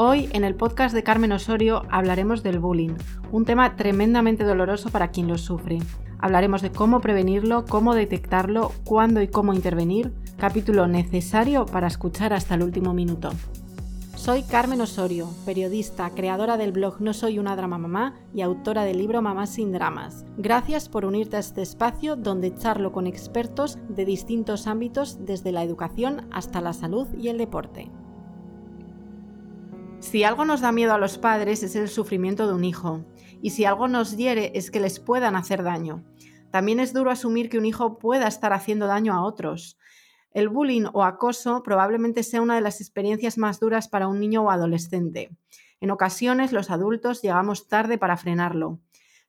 Hoy en el podcast de Carmen Osorio hablaremos del bullying, un tema tremendamente doloroso para quien lo sufre. Hablaremos de cómo prevenirlo, cómo detectarlo, cuándo y cómo intervenir, capítulo necesario para escuchar hasta el último minuto. Soy Carmen Osorio, periodista, creadora del blog No Soy una Drama Mamá y autora del libro Mamá sin Dramas. Gracias por unirte a este espacio donde charlo con expertos de distintos ámbitos desde la educación hasta la salud y el deporte. Si algo nos da miedo a los padres es el sufrimiento de un hijo, y si algo nos hiere es que les puedan hacer daño. También es duro asumir que un hijo pueda estar haciendo daño a otros. El bullying o acoso probablemente sea una de las experiencias más duras para un niño o adolescente. En ocasiones los adultos llegamos tarde para frenarlo.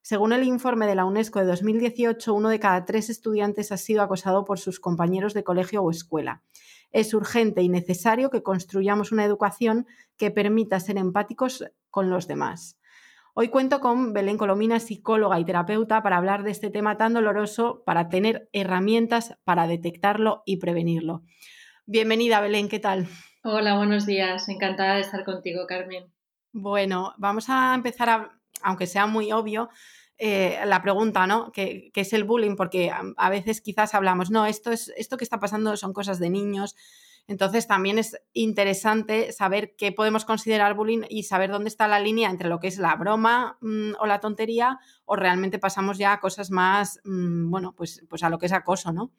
Según el informe de la UNESCO de 2018, uno de cada tres estudiantes ha sido acosado por sus compañeros de colegio o escuela es urgente y necesario que construyamos una educación que permita ser empáticos con los demás. Hoy cuento con Belén Colomina, psicóloga y terapeuta, para hablar de este tema tan doloroso, para tener herramientas para detectarlo y prevenirlo. Bienvenida, Belén, ¿qué tal? Hola, buenos días. Encantada de estar contigo, Carmen. Bueno, vamos a empezar, a, aunque sea muy obvio, eh, la pregunta, ¿no? ¿Qué, es el bullying? Porque a, veces quizás hablamos, no, esto, es, esto que está pasando son cosas de niños. Entonces también es interesante saber qué podemos considerar bullying y saber dónde está la línea entre lo que es la broma mm, o la tontería o realmente pasamos ya a cosas más, mm, bueno, pues, pues a lo que es acoso, ¿no?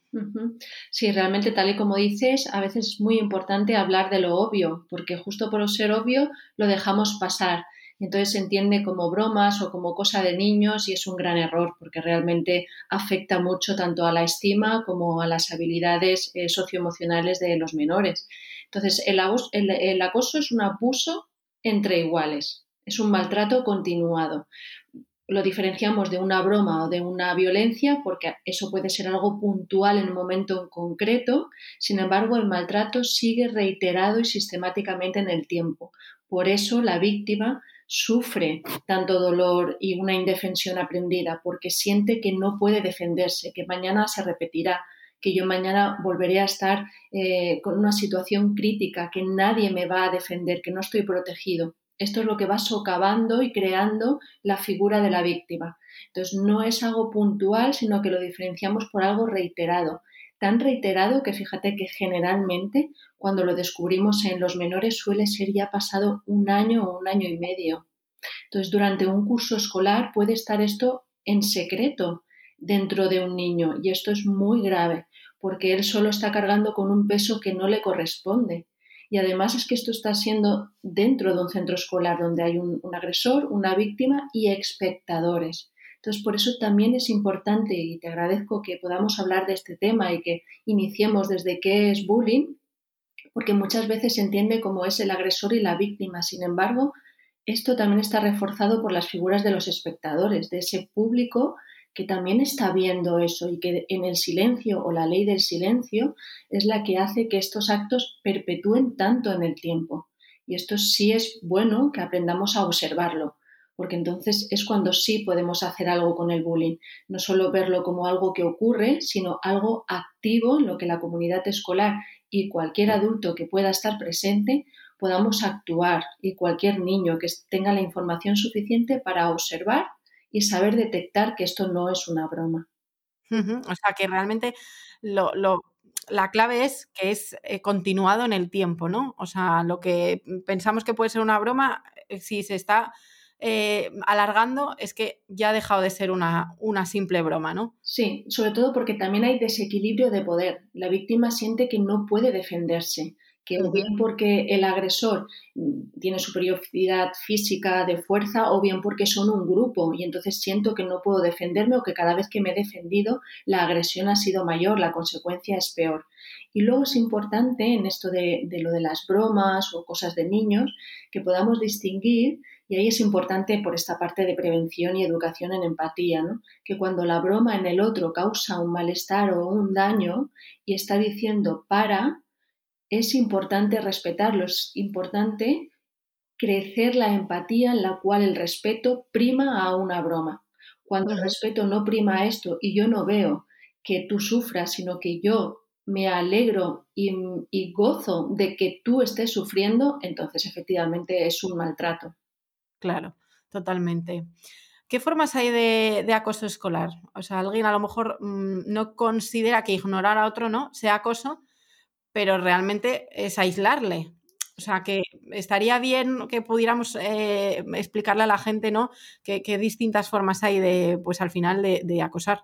Sí, realmente tal y como dices, a veces es muy importante hablar de lo obvio, porque justo por ser obvio lo dejamos pasar entonces se entiende como bromas o como cosa de niños y es un gran error porque realmente afecta mucho tanto a la estima como a las habilidades eh, socioemocionales de los menores. Entonces el, el acoso es un abuso entre iguales, es un maltrato continuado lo diferenciamos de una broma o de una violencia porque eso puede ser algo puntual en un momento en concreto, sin embargo el maltrato sigue reiterado y sistemáticamente en el tiempo. Por eso la víctima sufre tanto dolor y una indefensión aprendida porque siente que no puede defenderse, que mañana se repetirá, que yo mañana volveré a estar eh, con una situación crítica, que nadie me va a defender, que no estoy protegido. Esto es lo que va socavando y creando la figura de la víctima. Entonces no es algo puntual, sino que lo diferenciamos por algo reiterado tan reiterado que fíjate que generalmente cuando lo descubrimos en los menores suele ser ya pasado un año o un año y medio. Entonces, durante un curso escolar puede estar esto en secreto dentro de un niño y esto es muy grave porque él solo está cargando con un peso que no le corresponde. Y además es que esto está siendo dentro de un centro escolar donde hay un, un agresor, una víctima y espectadores. Entonces, por eso también es importante y te agradezco que podamos hablar de este tema y que iniciemos desde qué es bullying, porque muchas veces se entiende como es el agresor y la víctima. Sin embargo, esto también está reforzado por las figuras de los espectadores, de ese público que también está viendo eso y que en el silencio o la ley del silencio es la que hace que estos actos perpetúen tanto en el tiempo. Y esto sí es bueno que aprendamos a observarlo porque entonces es cuando sí podemos hacer algo con el bullying, no solo verlo como algo que ocurre, sino algo activo en lo que la comunidad escolar y cualquier adulto que pueda estar presente podamos actuar y cualquier niño que tenga la información suficiente para observar y saber detectar que esto no es una broma. O sea, que realmente la clave es que es eh, continuado en el tiempo, ¿no? O sea, lo que pensamos que puede ser una broma, eh, si se está eh, alargando es que ya ha dejado de ser una, una simple broma, ¿no? Sí, sobre todo porque también hay desequilibrio de poder. La víctima siente que no puede defenderse que o bien porque el agresor mm, tiene superioridad física de fuerza o bien porque son un grupo y entonces siento que no puedo defenderme o que cada vez que me he defendido la agresión ha sido mayor, la consecuencia es peor. Y luego es importante en esto de, de lo de las bromas o cosas de niños que podamos distinguir y ahí es importante por esta parte de prevención y educación en empatía, ¿no? que cuando la broma en el otro causa un malestar o un daño y está diciendo para, es importante respetarlo, es importante crecer la empatía en la cual el respeto prima a una broma. Cuando el respeto no prima a esto y yo no veo que tú sufras, sino que yo me alegro y, gozo de que tú estés sufriendo, entonces efectivamente es un maltrato. Claro, totalmente. ¿Qué formas hay de, acoso escolar? O sea, alguien a lo mejor mm, no considera que ignorar a otro no sea acoso, pero realmente es aislarle. O sea, que estaría bien que pudiéramos eh, explicarle a la gente, ¿no? Qué distintas formas hay de, pues al final, de acosar.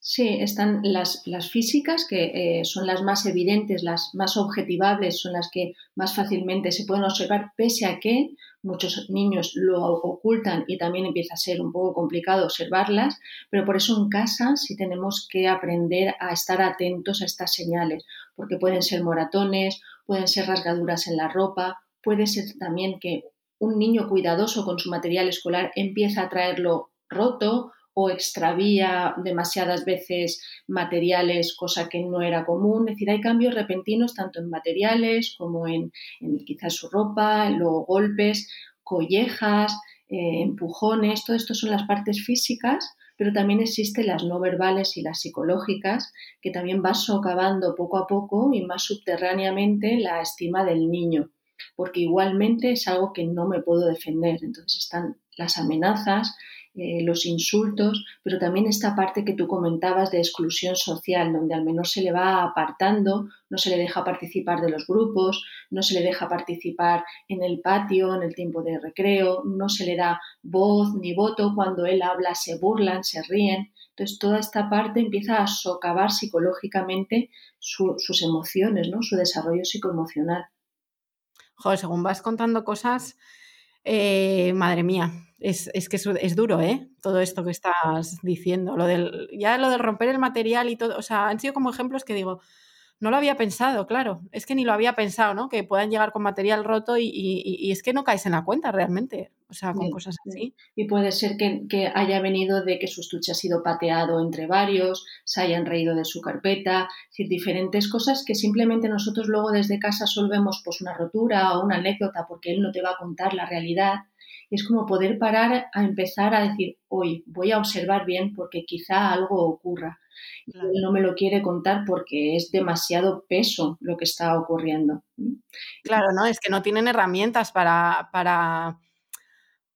Sí, están las, físicas, que eh, son las más evidentes, las más objetivables, son las que más fácilmente se pueden observar, pese a que muchos niños lo ocultan y también empieza a ser un poco complicado observarlas, pero por eso en casa sí tenemos que aprender a estar atentos a estas señales, porque pueden ser moratones, pueden ser rasgaduras en la ropa, puede ser también que un niño cuidadoso con su material escolar empieza a traerlo roto o extravía demasiadas veces materiales, cosa que no era común. Es decir, hay cambios repentinos tanto en materiales como en, quizás su ropa, luego golpes, collejas, eh, empujones, todo esto son las partes físicas, pero también existen las no verbales y las psicológicas, que también van socavando poco a poco y más subterráneamente la estima del niño, porque igualmente es algo que no me puedo defender. Entonces están las amenazas, eh, los insultos, pero también esta parte que tú comentabas de exclusión social, donde al menos se le va apartando, no se le deja participar de los grupos, no se le deja participar en el patio, en el tiempo de recreo, no se le da voz ni voto, cuando él habla se burlan, se ríen. Entonces toda esta parte empieza a socavar psicológicamente sus emociones, ¿no? su desarrollo psicoemocional. Joder, según vas contando cosas, eh, madre mía, es, que es, duro, ¿eh? Todo esto que estás diciendo. Lo del, ya lo de romper el material y todo. O sea, han sido como ejemplos que digo, no lo había pensado, claro. Es que ni lo había pensado, ¿no? Que puedan llegar con material roto y, es que no caes en la cuenta realmente. O sea, con cosas así. Y puede ser que, haya venido de que su estuche ha sido pateado entre varios, se hayan reído de su carpeta, es decir, diferentes cosas que simplemente nosotros luego desde casa solvemos pues una rotura o una anécdota porque él no te va a contar la realidad es como poder parar a empezar a decir, hoy voy a observar bien porque quizá algo ocurra. Y él no me lo quiere contar porque es demasiado peso lo que está ocurriendo. Claro, no, es que no tienen herramientas para, para...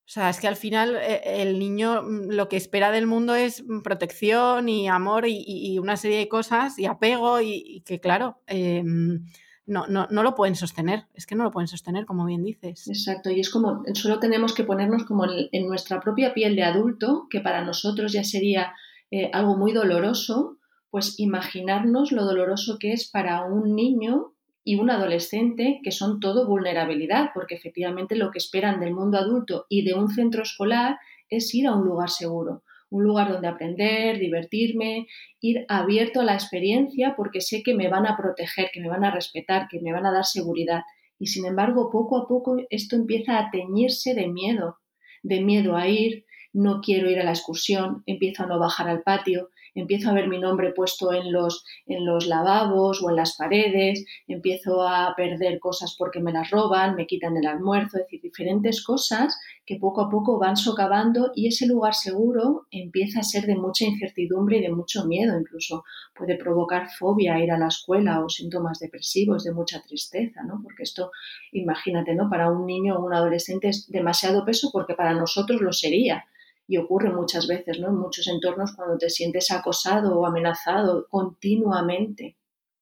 O sea, es que al final eh, el niño mm, lo que espera del mundo es protección y amor y, una serie de cosas y apego y, que claro, em, no, no, no lo pueden sostener, es que no lo pueden sostener, como bien dices. Exacto, y es como, solo tenemos que ponernos como en, nuestra propia piel de adulto, que para nosotros ya sería eh, algo muy doloroso, pues imaginarnos lo doloroso que es para un niño y un adolescente que son todo vulnerabilidad, porque efectivamente lo que esperan del mundo adulto y de un centro escolar es ir a un lugar seguro un lugar donde aprender, divertirme, ir abierto a la experiencia porque sé que me van a proteger, que me van a respetar, que me van a dar seguridad. Y sin embargo, poco a poco esto empieza a teñirse de miedo, de miedo a ir, no quiero ir a la excursión, empiezo a no bajar al patio, empiezo a ver mi nombre puesto en los, en los lavabos o en las paredes, empiezo a perder cosas porque me las roban, me quitan el almuerzo, es decir, diferentes cosas que poco a poco van socavando y ese lugar seguro empieza a ser de mucha incertidumbre y de mucho miedo, incluso puede provocar fobia ir a la escuela o síntomas depresivos de mucha tristeza, ¿no? Porque esto, imagínate, ¿no? Para un niño o un adolescente es demasiado peso porque para nosotros lo sería y ocurre muchas veces, ¿no? En muchos entornos cuando te sientes acosado o amenazado continuamente.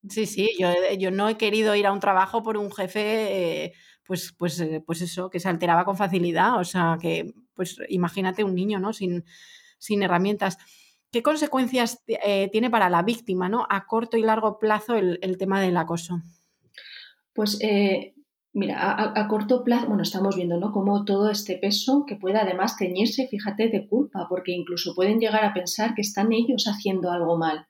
Sí, sí, yo, yo no he querido ir a un trabajo por un jefe, eh, pues, pues, eh, pues eso, que se alteraba con facilidad. O sea, que, pues imagínate un niño, ¿no? Sin, sin herramientas. ¿Qué consecuencias eh, tiene para la víctima, ¿no? A corto y largo plazo el, el tema del acoso. Pues Mira, a, corto plazo, bueno, estamos viendo, ¿no? Cómo todo este peso que puede además teñirse, fíjate, de culpa, porque incluso pueden llegar a pensar que están ellos haciendo algo mal.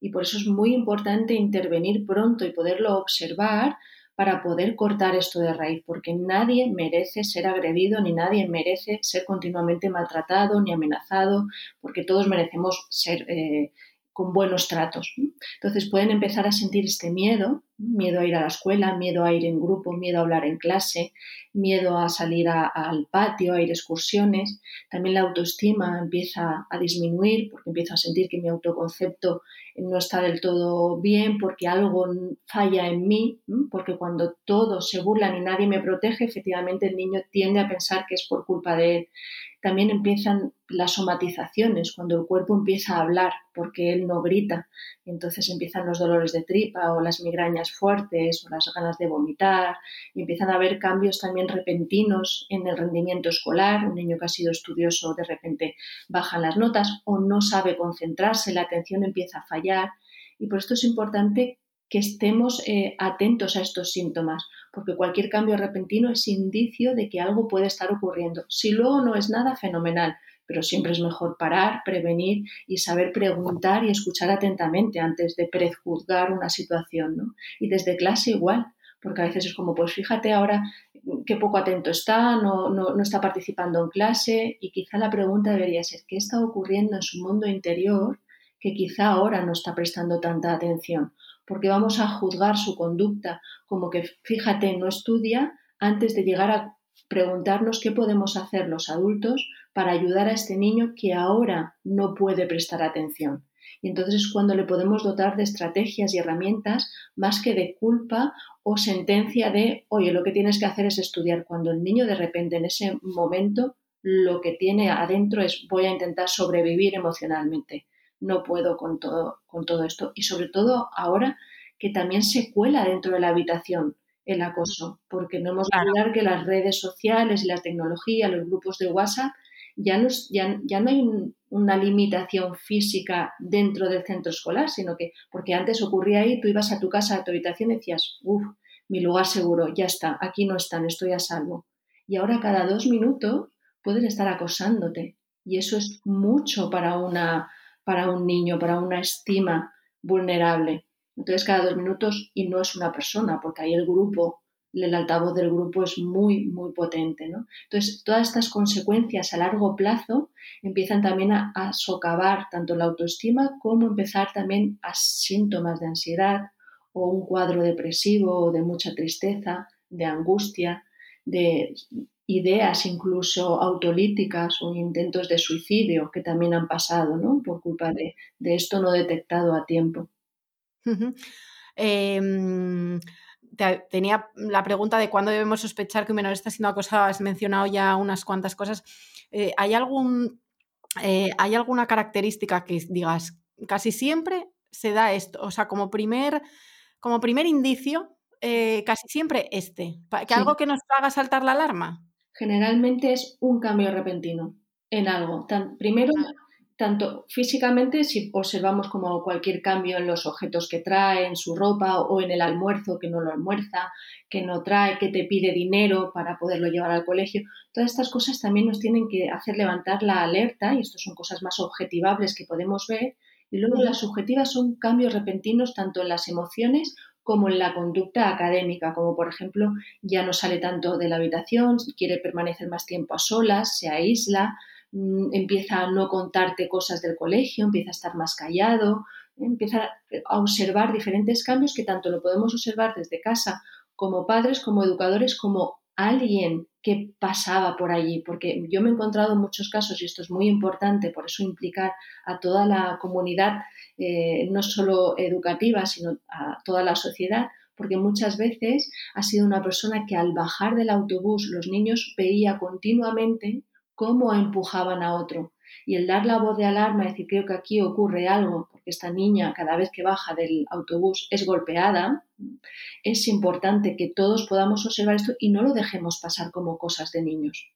Y por eso es muy importante intervenir pronto y poderlo observar para poder cortar esto de raíz, porque nadie merece ser agredido, ni nadie merece ser continuamente maltratado ni amenazado, porque todos merecemos ser eh, con buenos tratos. Entonces pueden empezar a sentir este miedo miedo a ir a la escuela, miedo a ir en grupo, miedo a hablar en clase, miedo a salir al patio, a ir excursiones. También la autoestima empieza a disminuir porque empiezo a sentir que mi autoconcepto no está del todo bien, porque algo falla en mí, porque cuando todos se burlan y nadie me protege, efectivamente el niño tiende a pensar que es por culpa de él también empiezan las somatizaciones, cuando el cuerpo empieza a hablar porque él no grita. Entonces empiezan los dolores de tripa o las migrañas fuertes o las ganas de vomitar. Y empiezan a haber cambios también repentinos en el rendimiento escolar. Un niño que ha sido estudioso de repente bajan las notas o no sabe concentrarse, la atención empieza a fallar. Y por esto es importante que estemos eh, atentos a estos síntomas, porque cualquier cambio repentino es indicio de que algo puede estar ocurriendo. Si luego no es nada, fenomenal, pero siempre es mejor parar, prevenir y saber preguntar y escuchar atentamente antes de prejuzgar una situación. ¿no? Y desde clase igual, porque a veces es como, pues fíjate ahora qué poco atento está, no, no, no está participando en clase y quizá la pregunta debería ser, ¿qué está ocurriendo en su mundo interior que quizá ahora no está prestando tanta atención? porque vamos a juzgar su conducta como que, fíjate, no estudia antes de llegar a preguntarnos qué podemos hacer los adultos para ayudar a este niño que ahora no puede prestar atención. Y entonces es cuando le podemos dotar de estrategias y herramientas más que de culpa o sentencia de, oye, lo que tienes que hacer es estudiar, cuando el niño de repente en ese momento lo que tiene adentro es voy a intentar sobrevivir emocionalmente no puedo con todo, con todo esto. Y sobre todo ahora que también se cuela dentro de la habitación el acoso, porque no hemos de olvidar que las redes sociales y la tecnología, los grupos de WhatsApp, ya no, ya, ya no hay una limitación física dentro del centro escolar, sino que, porque antes ocurría ahí, tú ibas a tu casa, a tu habitación y decías, uff, mi lugar seguro, ya está, aquí no están, estoy a salvo. Y ahora cada dos minutos pueden estar acosándote. Y eso es mucho para una para un niño, para una estima vulnerable. Entonces, cada dos minutos y no es una persona, porque ahí el grupo, el altavoz del grupo es muy, muy potente. ¿no? Entonces, todas estas consecuencias a largo plazo empiezan también a, a socavar tanto la autoestima como empezar también a síntomas de ansiedad o un cuadro depresivo o de mucha tristeza, de angustia, de ideas incluso autolíticas o intentos de suicidio que también han pasado ¿no? por culpa de, esto no detectado a tiempo. Em, tenía la pregunta de cuándo debemos sospechar que un menor está siendo acosado. Has mencionado ya unas cuantas cosas. Eh, ¿hay, algún, eh, ¿Hay alguna característica que digas casi siempre se da esto? O sea, como primer, como primer indicio, eh, casi siempre este. ¿Que algo que nos haga saltar la alarma? Generalmente es un cambio repentino en algo. primero, tanto físicamente, si observamos como cualquier cambio en los objetos que trae, en su ropa o en el almuerzo, que no lo almuerza, que no trae, que te pide dinero para poderlo llevar al colegio, todas estas cosas también nos tienen que hacer levantar la alerta y esto son cosas más objetivables que podemos ver. Y luego las subjetivas son cambios repentinos tanto en las emociones como en la conducta académica, como por ejemplo ya no sale tanto de la habitación, quiere permanecer más tiempo a solas, se aísla, mm, empieza a no contarte cosas del colegio, empieza a estar más callado, empieza a observar diferentes cambios que tanto lo podemos observar desde casa como padres, como educadores, como alguien que pasaba por allí, porque yo me he encontrado en muchos casos, y esto es muy importante, por eso implicar a toda la comunidad, eh, no solo educativa, sino a toda la sociedad, porque muchas veces ha sido una persona que al bajar del autobús los niños veía continuamente cómo empujaban a otro, y el dar la voz de alarma, decir, creo que aquí ocurre algo, esta niña cada vez que baja del autobús es golpeada, es importante que todos podamos observar esto y no lo dejemos pasar como cosas de niños.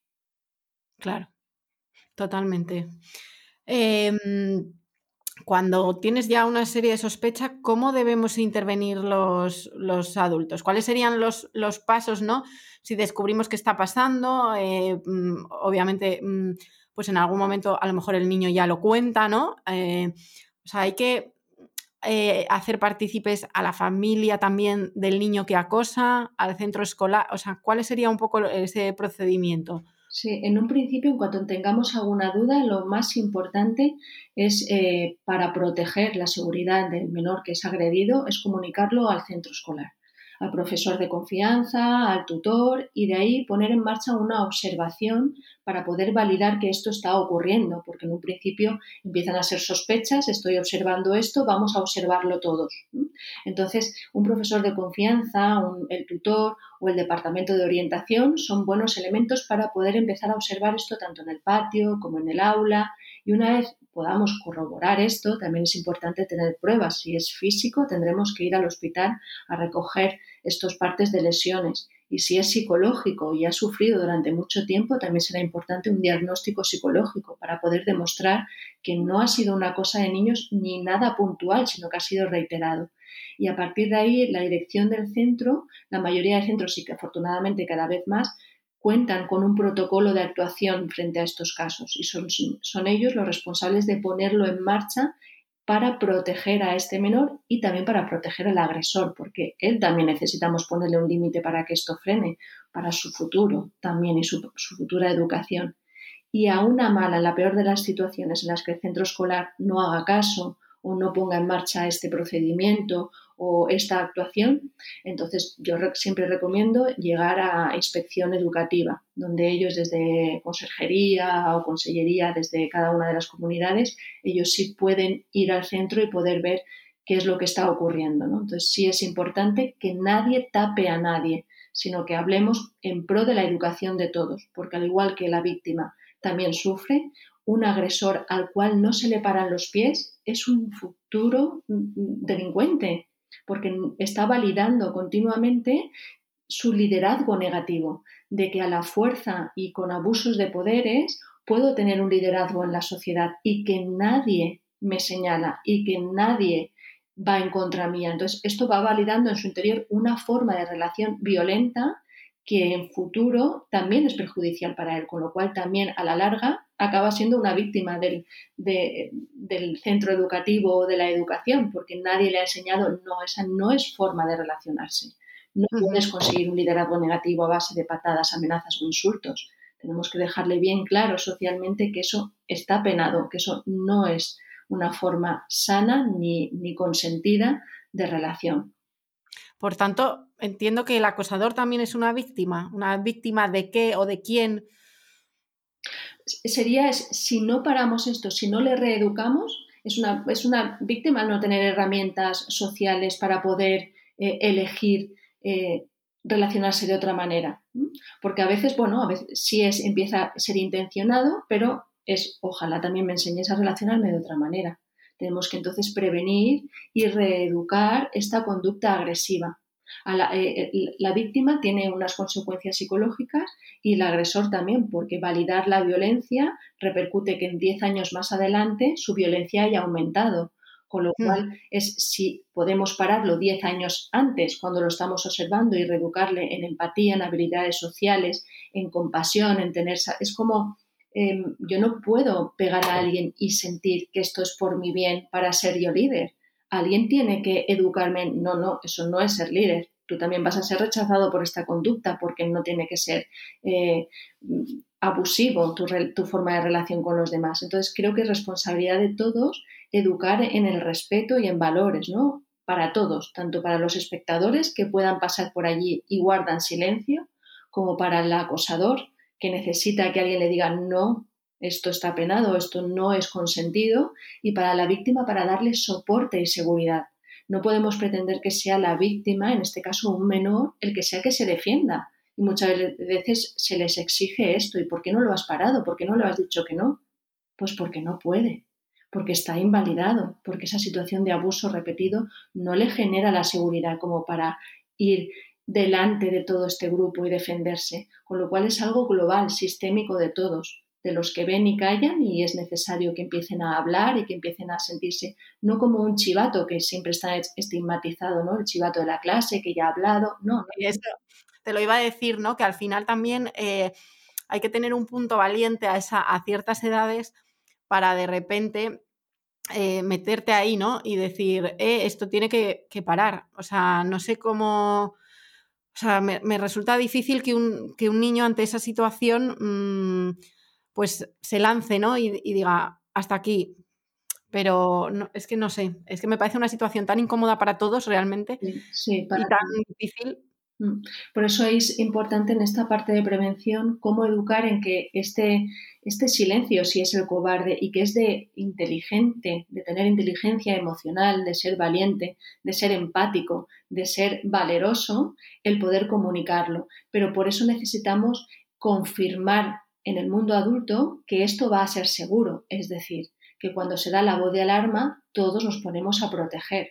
Claro, totalmente. Em, cuando tienes ya una serie de sospechas, ¿cómo debemos intervenir los, los adultos? ¿Cuáles serían los, los, pasos, no? Si descubrimos qué está pasando, eh, mm, obviamente mm, pues en algún momento a lo mejor el niño ya lo cuenta, ¿no? Eh, o sea, hay que eh, hacer partícipes a la familia también del niño que acosa, al centro escolar, o sea, ¿cuál sería un poco ese procedimiento? Sí, en un principio, en cuanto tengamos alguna duda, lo más importante es eh, para proteger la seguridad del menor que es agredido, es comunicarlo al centro escolar al profesor de confianza, al tutor y de ahí poner en marcha una observación para poder validar que esto está ocurriendo, porque en un principio empiezan a ser sospechas, estoy observando esto, vamos a observarlo todos. Entonces, un profesor de confianza, el tutor o el departamento de orientación son buenos elementos para poder empezar a observar esto tanto en el patio como en el aula y una vez podamos corroborar esto, también es importante tener pruebas. Si es físico, tendremos que ir al hospital a recoger estos partes de lesiones. Y si es psicológico y ha sufrido durante mucho tiempo, también será importante un diagnóstico psicológico para poder demostrar que no ha sido una cosa de niños ni nada puntual, sino que ha sido reiterado. Y a partir de ahí, la dirección del centro, la mayoría de centros y que afortunadamente cada vez más, cuentan con un protocolo de actuación frente a estos casos y son, son ellos los responsables de ponerlo en marcha para proteger a este menor y también para proteger al agresor, porque él también necesitamos ponerle un límite para que esto frene, para su futuro también y su, futura educación. Y a una mala, la peor de las situaciones en las que el centro escolar no haga caso o no ponga en marcha este procedimiento o esta actuación, entonces yo siempre recomiendo llegar a inspección educativa, donde ellos desde consejería o consellería, desde cada una de las comunidades, ellos sí pueden ir al centro y poder ver qué es lo que está ocurriendo. Entonces sí es importante que nadie tape a nadie, sino que hablemos en pro de la educación de todos, porque al igual que la víctima también sufre, un agresor al cual no se le paran los pies es un futuro delincuente, porque está validando continuamente su liderazgo negativo, de que a la fuerza y con abusos de poderes puedo tener un liderazgo en la sociedad y que nadie me señala y que nadie va en contra mía. Entonces, esto va validando en su interior una forma de relación violenta que en futuro también es perjudicial para él, con lo cual también a la larga acaba siendo una víctima del, del centro educativo o de la educación, porque nadie le ha enseñado, no, esa no es forma de relacionarse. No puedes conseguir un liderazgo negativo a base de patadas, amenazas o insultos. Tenemos que dejarle bien claro socialmente que eso está penado, que eso no es una forma sana ni, ni consentida de relación. Por tanto, entiendo que el acosador también es una víctima. ¿Una víctima de qué o de quién? Sería, si no paramos esto, si no le reeducamos, es una, es una víctima no tener herramientas sociales para poder eh, elegir eh, relacionarse de otra manera. Porque a veces, bueno, a veces sí es, empieza a ser intencionado, pero es, ojalá también me enseñes a relacionarme de otra manera. Tenemos que entonces prevenir y reeducar esta conducta agresiva. La, eh, eh, la, víctima tiene unas consecuencias psicológicas y el agresor también, porque validar la violencia repercute que en 10 años más adelante su violencia haya aumentado. Con lo mm. cual, es si podemos pararlo 10 años antes, cuando lo estamos observando, y reeducarle en empatía, en habilidades sociales, en compasión, en tener. Es como Em, yo no puedo pegar a alguien y sentir que esto es por mi bien para ser yo líder. Alguien tiene que educarme. No, no, eso no es ser líder. Tú también vas a ser rechazado por esta conducta porque no tiene que ser eh, abusivo tu, tu forma de relación con los demás. Entonces creo que es responsabilidad de todos educar en el respeto y en valores, ¿no? Para todos, tanto para los espectadores que puedan pasar por allí y guardan silencio, como para el acosador que necesita que alguien le diga no, esto está penado, esto no es consentido, y para la víctima para darle soporte y seguridad. No podemos pretender que sea la víctima, en este caso un menor, el que sea que se defienda. Y muchas veces se les exige esto. ¿Y por qué no lo has parado? ¿Por qué no le has dicho que no? Pues porque no puede, porque está invalidado, porque esa situación de abuso repetido no le genera la seguridad como para ir delante de todo este grupo y defenderse, con lo cual es algo global, sistémico de todos, de los que ven y callan y es necesario que empiecen a hablar y que empiecen a sentirse no como un chivato que siempre está estigmatizado, ¿no? El chivato de la clase que ya ha hablado, no. Eso te lo iba a decir, ¿no? Que al final también eh, hay que tener un punto valiente a, esa, a ciertas edades para de repente eh, meterte ahí, ¿no? Y decir, eh, esto tiene que, que parar. O sea, no sé cómo o sea, me, resulta difícil que un, un, niño ante esa situación mm, pues se lance, ¿no? Y, diga, hasta aquí. Pero es que no sé, es que me parece una situación tan incómoda para todos realmente sí, y tan difícil Mm. Por eso es importante en esta parte de prevención cómo educar en que este, este silencio, si es el cobarde y que es de inteligente, de tener inteligencia emocional, de ser valiente, de ser empático, de ser valeroso, el poder comunicarlo. Pero por eso necesitamos confirmar en el mundo adulto que esto va a ser seguro, es decir, que cuando se da la voz de alarma todos nos ponemos a proteger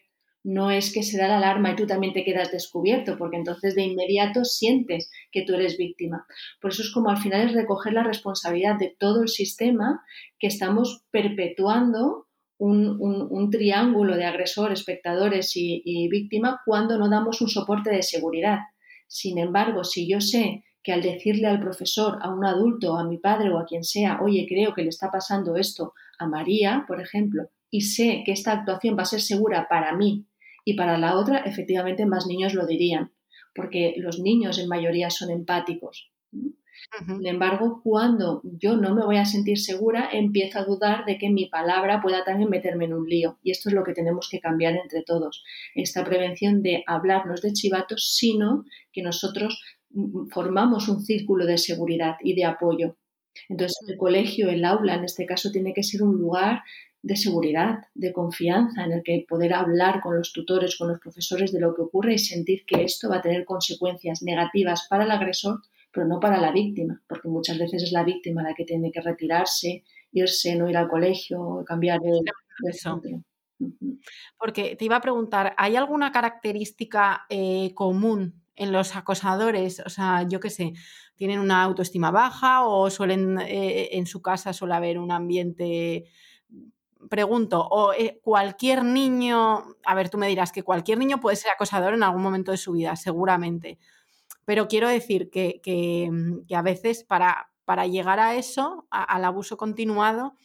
no es que se da la alarma y tú también te quedas descubierto, porque entonces de inmediato sientes que tú eres víctima. Por eso es como al final es recoger la responsabilidad de todo el sistema que estamos perpetuando un, triángulo de agresor, espectadores y víctima cuando no damos un soporte de seguridad. Sin embargo, si yo sé que al decirle al profesor, a un adulto, a mi padre o a quien sea, oye, creo que le está pasando esto a María, por ejemplo, y sé que esta actuación va a ser segura para mí y para la otra, efectivamente, más niños lo dirían, porque los niños en mayoría son empáticos. Sin embargo, cuando yo no me voy a sentir segura, empiezo a dudar de que mi palabra pueda también meterme en un lío. Y esto es lo que tenemos que cambiar entre todos. Esta prevención de hablarnos de chivatos, sino que nosotros formamos un círculo de seguridad y de apoyo. Entonces, el colegio, el aula, en este caso, tiene que ser un lugar de seguridad, de confianza, en el que poder hablar con los tutores, con los profesores de lo que ocurre y sentir que esto va a tener consecuencias negativas para el agresor, pero no para la víctima, porque muchas veces es la víctima la que tiene que retirarse, irse, no ir al colegio, cambiar de, centro. Porque te iba a preguntar, ¿hay alguna característica eh, común en los acosadores? O sea, yo qué sé, ¿tienen una autoestima baja o suelen eh, en su casa suele haber un ambiente pregunto, o eh, cualquier niño, a ver, tú me dirás que cualquier niño puede ser acosador en algún momento de su vida, seguramente, pero quiero decir que, que, a veces para, para, llegar a eso, al abuso continuado,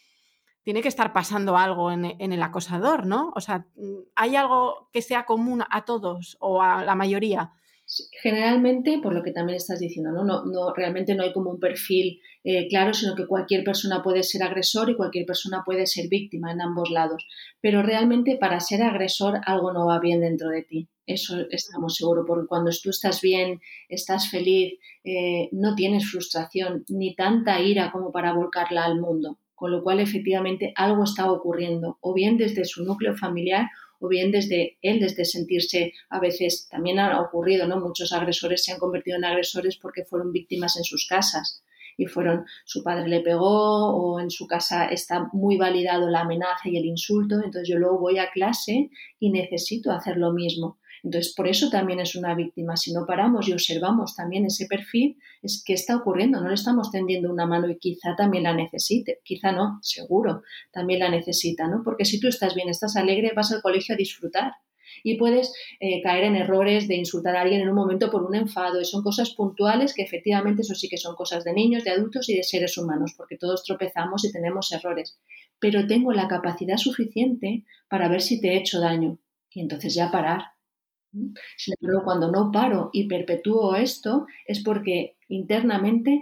tiene que estar pasando algo en, en, el acosador, ¿no? O sea, ¿hay algo que sea común a todos o a la mayoría? Generalmente, por lo que también estás diciendo, ¿no? No, no realmente no hay como un perfil eh, claro, sino que cualquier persona puede ser agresor y cualquier persona puede ser víctima en ambos lados. Pero realmente para ser agresor algo no va bien dentro de ti. Eso estamos seguros, porque cuando tú estás bien, estás feliz, eh, no tienes frustración ni tanta ira como para volcarla al mundo. Con lo cual, efectivamente, algo está ocurriendo, o bien desde su núcleo familiar o bien desde él, desde sentirse, a veces también ha ocurrido, ¿no? Muchos agresores se han convertido en agresores porque fueron víctimas en sus casas y fueron su padre le pegó o en su casa está muy validado la amenaza y el insulto, entonces yo luego voy a clase y necesito hacer lo mismo. Entonces, por eso también es una víctima. Si no paramos y observamos también ese perfil, es que está ocurriendo, no le estamos tendiendo una mano y quizá también la necesite, quizá no, seguro, también la necesita, ¿no? Porque si tú estás bien, estás alegre, vas al colegio a disfrutar. Y puedes eh, caer en errores de insultar a alguien en un momento por un enfado. Y son cosas puntuales que efectivamente eso sí que son cosas de niños, de adultos y de seres humanos porque todos tropezamos y tenemos errores. Pero tengo la capacidad suficiente para ver si te he hecho daño. Y entonces ya parar sin embargo, cuando no paro y perpetúo esto es porque internamente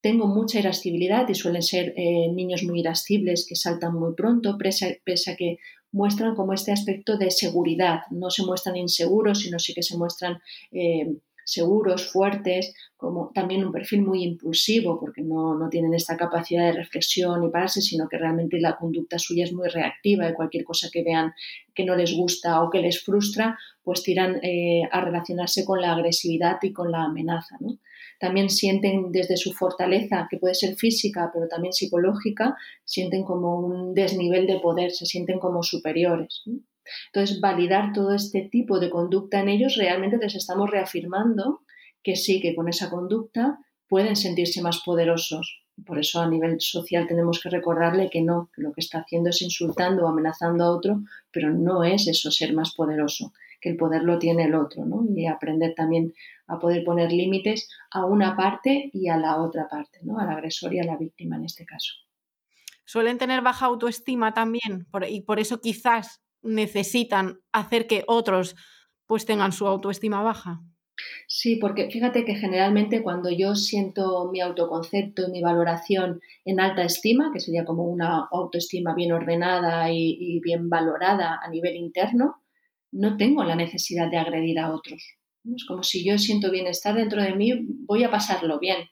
tengo mucha irascibilidad y suelen ser eh, niños muy irascibles que saltan muy pronto, pese, a que muestran como este aspecto de seguridad. No se muestran inseguros, sino sí que se muestran eh, seguros, fuertes, como también un perfil muy impulsivo, porque no, no, tienen esta capacidad de reflexión y pararse, sino que realmente la conducta suya es muy reactiva y cualquier cosa que vean que no les gusta o que les frustra, pues tiran eh, a relacionarse con la agresividad y con la amenaza. También sienten desde su fortaleza, que puede ser física, pero también psicológica, sienten como un desnivel de poder, se sienten como superiores. Entonces, validar todo este tipo de conducta en ellos, realmente les estamos reafirmando que sí, que con esa conducta pueden sentirse más poderosos. Por eso a nivel social tenemos que recordarle que no, que lo que está haciendo es insultando o amenazando a otro, pero no es eso ser más poderoso, que el poder lo tiene el otro, ¿no? Y aprender también a poder poner límites a una parte y a la otra parte, ¿no? Al agresor y a la víctima en este caso. Suelen tener baja autoestima también y por eso quizás necesitan hacer que otros pues tengan su autoestima baja. Sí, porque fíjate que generalmente cuando yo siento mi autoconcepto y mi valoración en alta estima, que sería como una autoestima bien ordenada y, bien valorada a nivel interno, no tengo la necesidad de agredir a otros. Es como si yo siento bienestar dentro de mí, voy a pasarlo bien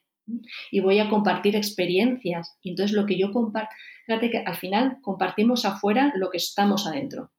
y voy a compartir experiencias. Y entonces lo que yo comparto, fíjate que al final compartimos afuera lo que estamos adentro.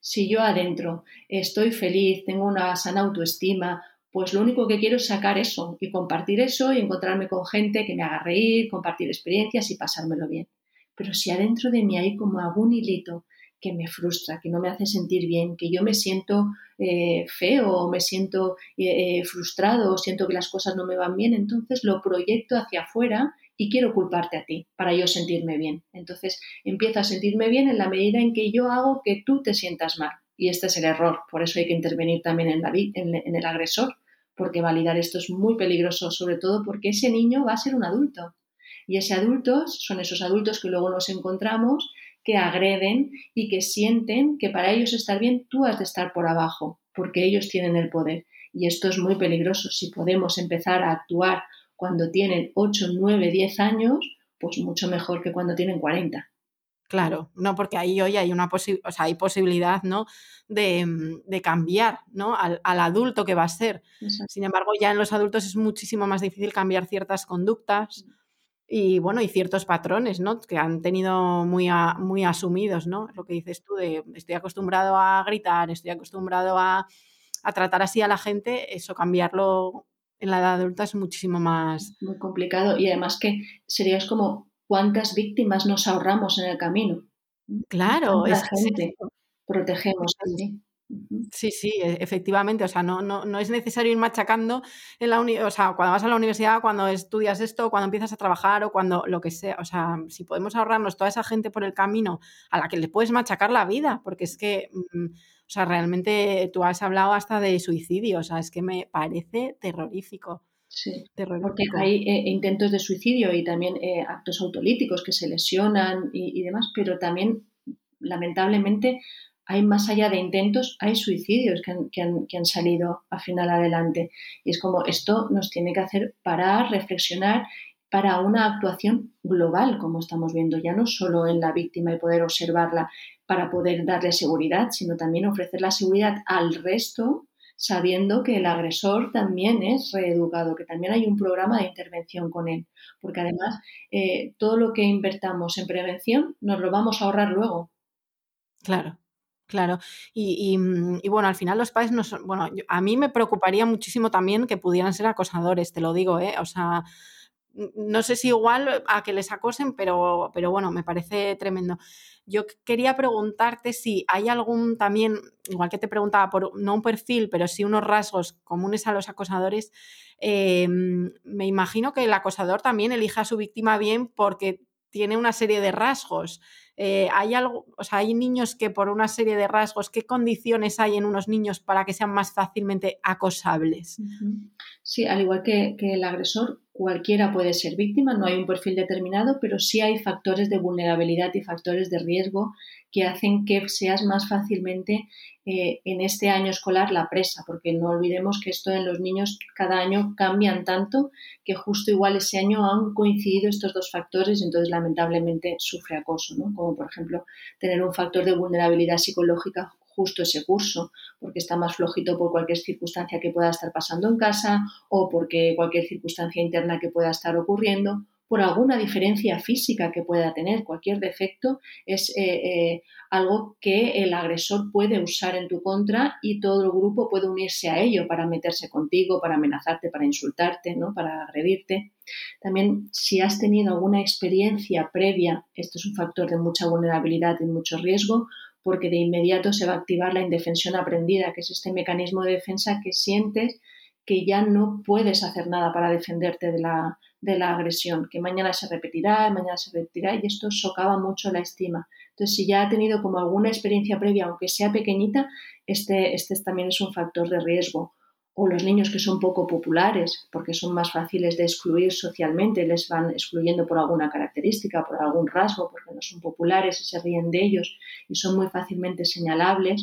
Si yo adentro estoy feliz, tengo una sana autoestima, pues lo único que quiero es sacar eso y compartir eso y encontrarme con gente que me haga reír, compartir experiencias y pasármelo bien. Pero si adentro de mí hay como algún hilito que me frustra, que no me hace sentir bien, que yo me siento eh, feo me siento eh, eh, frustrado o siento que las cosas no me van bien, entonces lo proyecto hacia afuera y quiero culparte a ti para yo sentirme bien. Entonces empiezo a sentirme bien en la medida en que yo hago que tú te sientas mal. Y este es el error. Por eso hay que intervenir también en, la, en el agresor, porque validar esto es muy peligroso, sobre todo porque ese niño va a ser un adulto. Y ese adulto son esos adultos que luego nos encontramos que agreden y que sienten que para ellos estar bien tú has de estar por abajo, porque ellos tienen el poder. Y esto es muy peligroso. Si podemos empezar a actuar cuando tienen 8, 9, 10 años, pues mucho mejor que cuando tienen 40. Claro, no, porque ahí hoy hay una o sea, hay posibilidad, ¿no? De, de cambiar, ¿no? Al, al, adulto que va a ser. Sin embargo, ya en los adultos es muchísimo más difícil cambiar ciertas conductas y bueno, y ciertos patrones, ¿no? Que han tenido muy, muy asumidos, ¿no? Lo que dices tú de estoy acostumbrado a gritar, estoy acostumbrado a, tratar así a la gente, eso cambiarlo en la edad adulta es muchísimo más... Muy complicado y además que serías como cuántas víctimas nos ahorramos en el camino. Claro, es gente protegemos. Sí, sí, e, efectivamente. O sea, no, no, no, es necesario ir machacando en la uni o sea, cuando vas a la universidad, cuando estudias esto, cuando empiezas a trabajar o cuando lo que sea. O sea, si podemos ahorrarnos toda esa gente por el camino a la que le puedes machacar la vida, porque es que, mm, o sea, realmente tú has hablado hasta de suicidio. O sea, es que me parece terrorífico. Sí, porque hay eh, intentos de suicidio y también eh, actos autolíticos que se lesionan y, y demás, pero también lamentablemente hay más allá de intentos, hay suicidios que han, salido a final adelante. Y es como esto nos tiene que hacer parar, reflexionar para una actuación global, como estamos viendo, ya no solo en la víctima y poder observarla para poder darle seguridad, sino también ofrecer la seguridad al resto, sabiendo que el agresor también es reeducado, que también hay un programa de intervención con él, porque además eh, todo lo que invertamos en prevención nos lo vamos a ahorrar luego. Claro. Claro, y, bueno, al final los padres no son, bueno, a mí me preocuparía muchísimo también que pudieran ser acosadores, te lo digo, ¿eh? O sea, no sé si igual a que les acosen, pero, pero bueno, me parece tremendo. Yo quería preguntarte si hay algún también, igual que te preguntaba por no un perfil, pero sí unos rasgos comunes a los acosadores. Em, me imagino que el acosador también elija a su víctima bien porque tiene una serie de rasgos. Eh, hay algo, o sea, hay niños que por una serie de rasgos, ¿qué condiciones hay en unos niños para que sean más fácilmente acosables? Sí, al igual que, que el agresor, cualquiera puede ser víctima, no hay un perfil determinado, pero sí hay factores de vulnerabilidad y factores de riesgo que hacen que seas más fácilmente eh, en este año escolar la presa, porque no olvidemos que esto en los niños cada año cambian tanto que justo igual ese año han coincidido estos dos factores y entonces lamentablemente sufre acoso, ¿no? como por ejemplo tener un factor de vulnerabilidad psicológica justo ese curso, porque está más flojito por cualquier circunstancia que pueda estar pasando en casa o porque cualquier circunstancia interna que pueda estar ocurriendo, por alguna diferencia física que pueda tener, cualquier defecto es eh, eh, algo que el agresor puede usar en tu contra y todo el grupo puede unirse a ello para meterse contigo, para amenazarte, para insultarte, ¿no? para agredirte. También si has tenido alguna experiencia previa, esto es un factor de mucha vulnerabilidad y mucho riesgo, porque de inmediato se va a activar la indefensión aprendida, que es este mecanismo de defensa que sientes que ya no puedes hacer nada para defenderte de la, de la agresión, que mañana se repetirá, mañana se repetirá y esto socava mucho la estima. Entonces, si ya ha tenido como alguna experiencia previa, aunque sea pequeñita, este, este también es un factor de riesgo. O los niños que son poco populares, porque son más fáciles de excluir socialmente, les van excluyendo por alguna característica, por algún rasgo, porque no son populares y se ríen de ellos y son muy fácilmente señalables.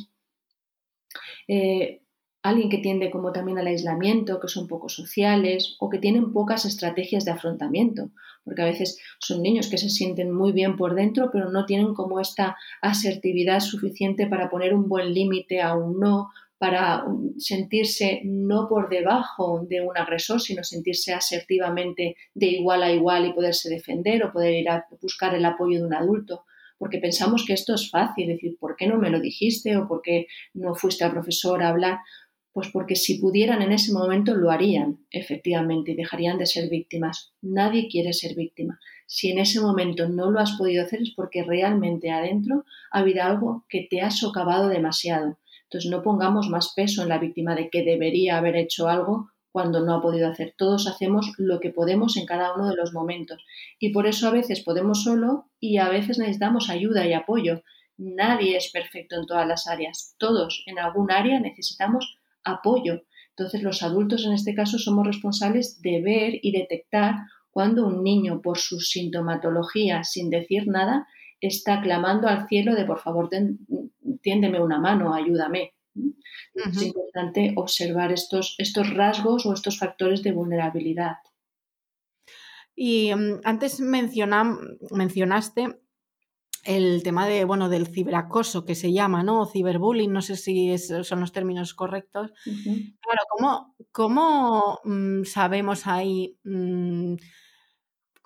Eh, alguien que tiende como también al aislamiento, que son poco sociales o que tienen pocas estrategias de afrontamiento, porque a veces son niños que se sienten muy bien por dentro, pero no tienen como esta asertividad suficiente para poner un buen límite a un no, para sentirse no por debajo de un agresor, sino sentirse asertivamente de igual a igual y poderse defender o poder ir a buscar el apoyo de un adulto porque pensamos que esto es fácil, decir, ¿por qué no me lo dijiste o por qué no fuiste al profesor a hablar? Pues porque si pudieran en ese momento lo harían, efectivamente, y dejarían de ser víctimas. Nadie quiere ser víctima. Si en ese momento no lo has podido hacer es porque realmente adentro ha habido algo que te ha socavado demasiado. Entonces no pongamos más peso en la víctima de que debería haber hecho algo cuando no ha podido hacer. Todos hacemos lo que podemos en cada uno de los momentos. Y por eso a veces podemos solo y a veces necesitamos ayuda y apoyo. Nadie es perfecto en todas las áreas. Todos en algún área necesitamos apoyo. Entonces los adultos en este caso somos responsables de ver y detectar cuando un niño por su sintomatología sin decir nada está clamando al cielo de por favor tiéndeme una mano, ayúdame. Es importante observar estos, estos rasgos o estos factores de vulnerabilidad. Y mm, antes mencionaste el tema de, bueno, del ciberacoso que se llama, ¿no? ciberbullying, no sé si son los términos correctos. Claro, ¿cómo, cómo mm, sabemos ahí, mm,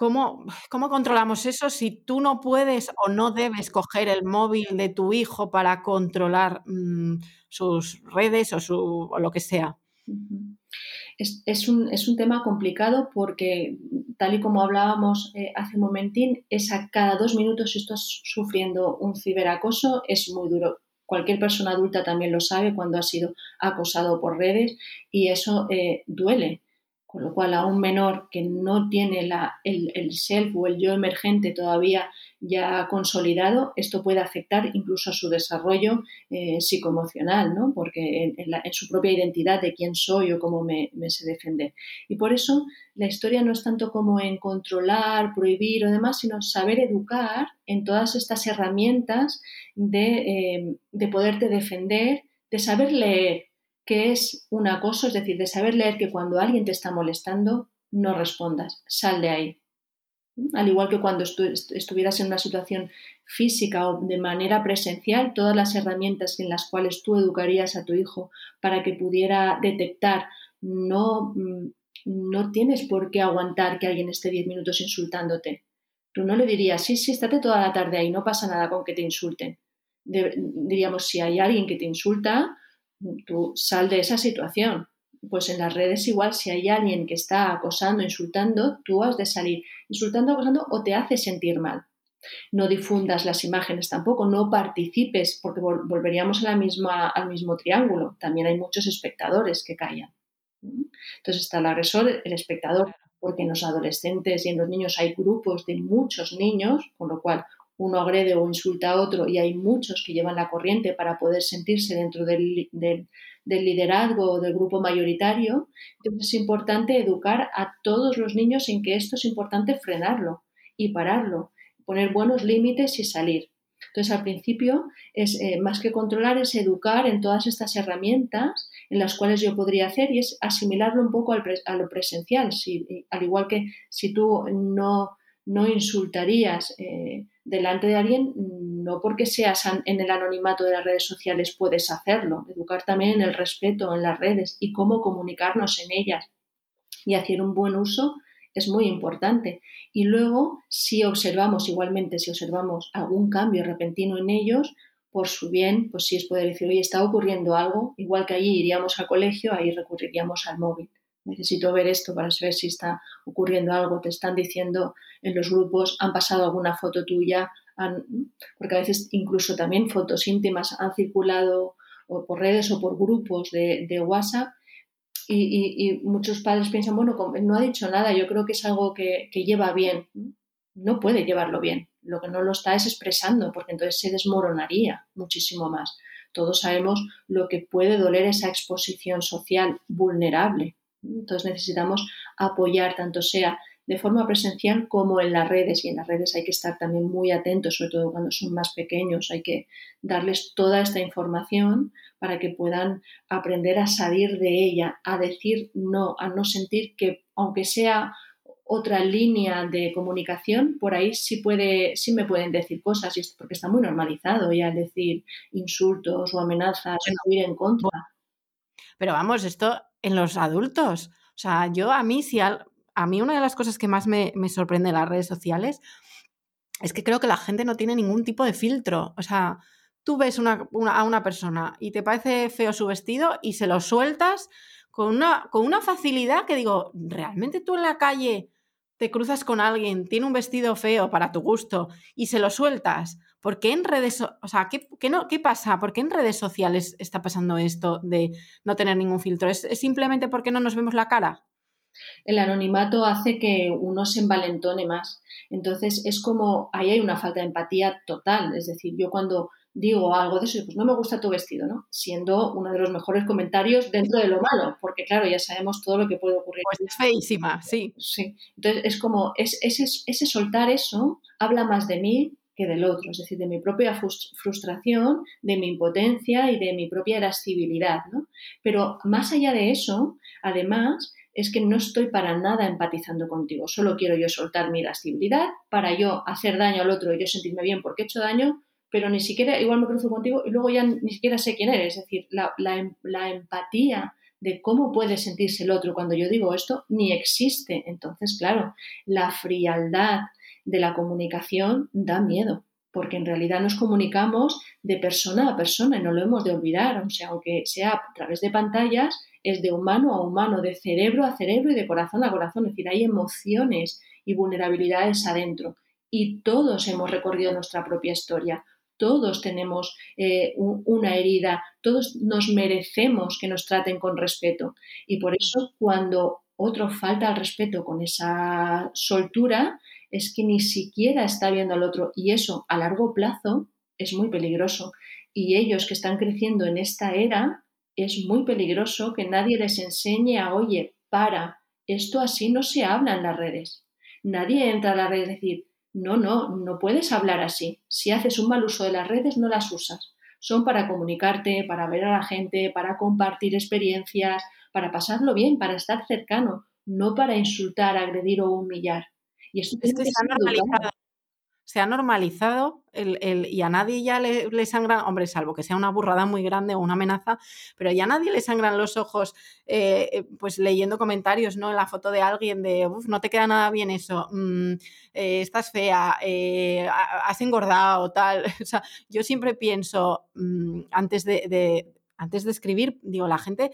cómo, cómo, controlamos eso si tú no puedes o no debes coger el móvil de tu hijo para controlar mm, sus redes o, su, lo que sea? Es, un, tema complicado porque, tal y como hablábamos eh, hace un momentín, es a cada dos minutos si estás sufriendo un ciberacoso, es muy duro. Cualquier persona adulta también lo sabe cuando ha sido acosado por redes y eso eh, duele. Con lo cual, a un menor que no tiene la, el, el, self o el yo emergente todavía ya consolidado, esto puede afectar incluso a su desarrollo eh, psicoemocional, ¿no? porque en, su propia identidad de quién soy o cómo me, me, sé defender. Y por eso la historia no es tanto como en controlar, prohibir o demás, sino saber educar en todas estas herramientas de, eh, de poderte defender, de saber leer que es un acoso, es decir, de saber leer que cuando alguien te está molestando, no respondas, sal de ahí. Al igual que cuando estuvieras en una situación física o de manera presencial, todas las herramientas en las cuales tú educarías a tu hijo para que pudiera detectar, no, mm, no tienes por qué aguantar que alguien esté diez minutos insultándote. Tú no le dirías, sí, sí, estate toda la tarde ahí, no pasa nada con que te insulten. diríamos, si hay alguien que te insulta, tú sal de esa situación. Pues en las redes igual, si hay alguien que está acosando, insultando, tú has de salir insultando, acosando o te hace sentir mal. No difundas las imágenes tampoco, no participes, porque volveríamos al mismo triángulo. También hay muchos espectadores que callan. Entonces está el agresor, el espectador, porque en los adolescentes y en los niños hay grupos de muchos niños, con lo cual uno agrede o insulta a otro y hay muchos que llevan la corriente para poder sentirse dentro del, liderazgo o del grupo mayoritario, entonces es importante educar a todos los niños en que esto es importante frenarlo y pararlo, poner buenos límites y salir. Entonces, al principio, es eh, más que controlar, es educar en todas estas herramientas en las cuales yo podría hacer y es asimilarlo un poco a lo presencial. Si, al igual que si tú no, no insultarías eh, delante de alguien, no porque seas en el anonimato de las redes sociales puedes hacerlo, educar también en el respeto en las redes y cómo comunicarnos en ellas y hacer un buen uso es muy importante. Y luego, si observamos igualmente, si observamos algún cambio repentino en ellos, por su bien, pues sí es poder decir, oye, está ocurriendo algo, igual que allí iríamos al colegio, ahí recurriríamos al móvil necesito ver esto para saber si está ocurriendo algo, te están diciendo en los grupos, han pasado alguna foto tuya, porque a veces incluso también fotos íntimas han circulado por redes o por grupos de, WhatsApp y, muchos padres piensan, bueno, no ha dicho nada, yo creo que es algo que, que lleva bien. No puede llevarlo bien, lo que no lo está es expresando, porque entonces se desmoronaría muchísimo más. Todos sabemos lo que puede doler esa exposición social vulnerable entonces necesitamos apoyar, tanto sea de forma presencial como en las redes. Y en las redes hay que estar también muy atentos, sobre todo cuando son más pequeños. Hay que darles toda esta información para que puedan aprender a salir de ella, a decir no, a no sentir que aunque sea otra línea de comunicación, por ahí sí, puede, sí me pueden decir cosas, porque está muy normalizado ya decir insultos o amenazas o ir en contra. Pero vamos, esto en los adultos. O sea, yo a mí, si a mí una de las cosas que más me, sorprende en las redes sociales es que creo que la gente no tiene ningún tipo de filtro. O sea, tú ves a una persona y te parece feo su vestido y se lo sueltas con una, con una facilidad que digo, ¿realmente tú en la calle te cruzas con alguien, tiene un vestido feo para tu gusto y se lo sueltas, ¿por qué en redes, o sea, ¿qué, no, qué pasa? ¿Por qué en redes sociales está pasando esto de no tener ningún filtro? ¿Es, simplemente porque no nos vemos la cara? El anonimato hace que uno se envalentone más. Entonces es como, ahí hay una falta de empatía total. Es decir, yo cuando digo algo de eso, pues no me gusta tu vestido, ¿no? Siendo uno de los mejores comentarios dentro de lo malo, porque claro, ya sabemos todo lo que puede ocurrir. Pues es feísima, sí. Sí. Entonces es como, es, ese, ese soltar eso habla más de mí del otro, es decir, de mi propia frustración, de mi impotencia y de mi propia irascibilidad, ¿no? Pero más allá de eso, además, es que no estoy para nada empatizando contigo, solo quiero yo soltar mi irascibilidad para yo hacer daño al otro y yo sentirme bien porque he hecho daño, pero ni siquiera, igual me cruzo contigo y luego ya ni siquiera sé quién eres. Es decir, la, em, la, empatía de cómo puede sentirse el otro cuando yo digo esto ni existe. Entonces, claro, la frialdad de la comunicación da miedo, porque en realidad nos comunicamos de persona a persona y no lo hemos de olvidar. O sea, aunque sea a través de pantallas, es de humano a humano, de cerebro a cerebro y de corazón a corazón. Es decir, hay emociones y vulnerabilidades adentro. Y todos hemos recorrido nuestra propia historia todos tenemos eh, una herida, todos nos merecemos que nos traten con respeto. Y por eso cuando otro falta al respeto con esa soltura, es que ni siquiera está viendo al otro. Y eso a largo plazo es muy peligroso. Y ellos que están creciendo en esta era, es muy peligroso que nadie les enseñe a, oye, para, esto así no se habla en las redes. Nadie entra a la red y decir, no, no, no puedes hablar así. Si haces un mal uso de las redes, no las usas. Son para comunicarte, para ver a la gente, para compartir experiencias, para pasarlo bien, para estar cercano, no para insultar, agredir o humillar. Y esto es que se ha normalizado el, y a nadie ya le, le, sangran, hombre, salvo que sea una burrada muy grande o una amenaza, pero ya a nadie le sangran los ojos eh, eh, pues leyendo comentarios, ¿no? En la foto de alguien de, uff, no te queda nada bien eso, mm, eh, estás fea, has engordado, tal. O sea, yo siempre pienso, mm, antes de, antes de escribir, digo, la gente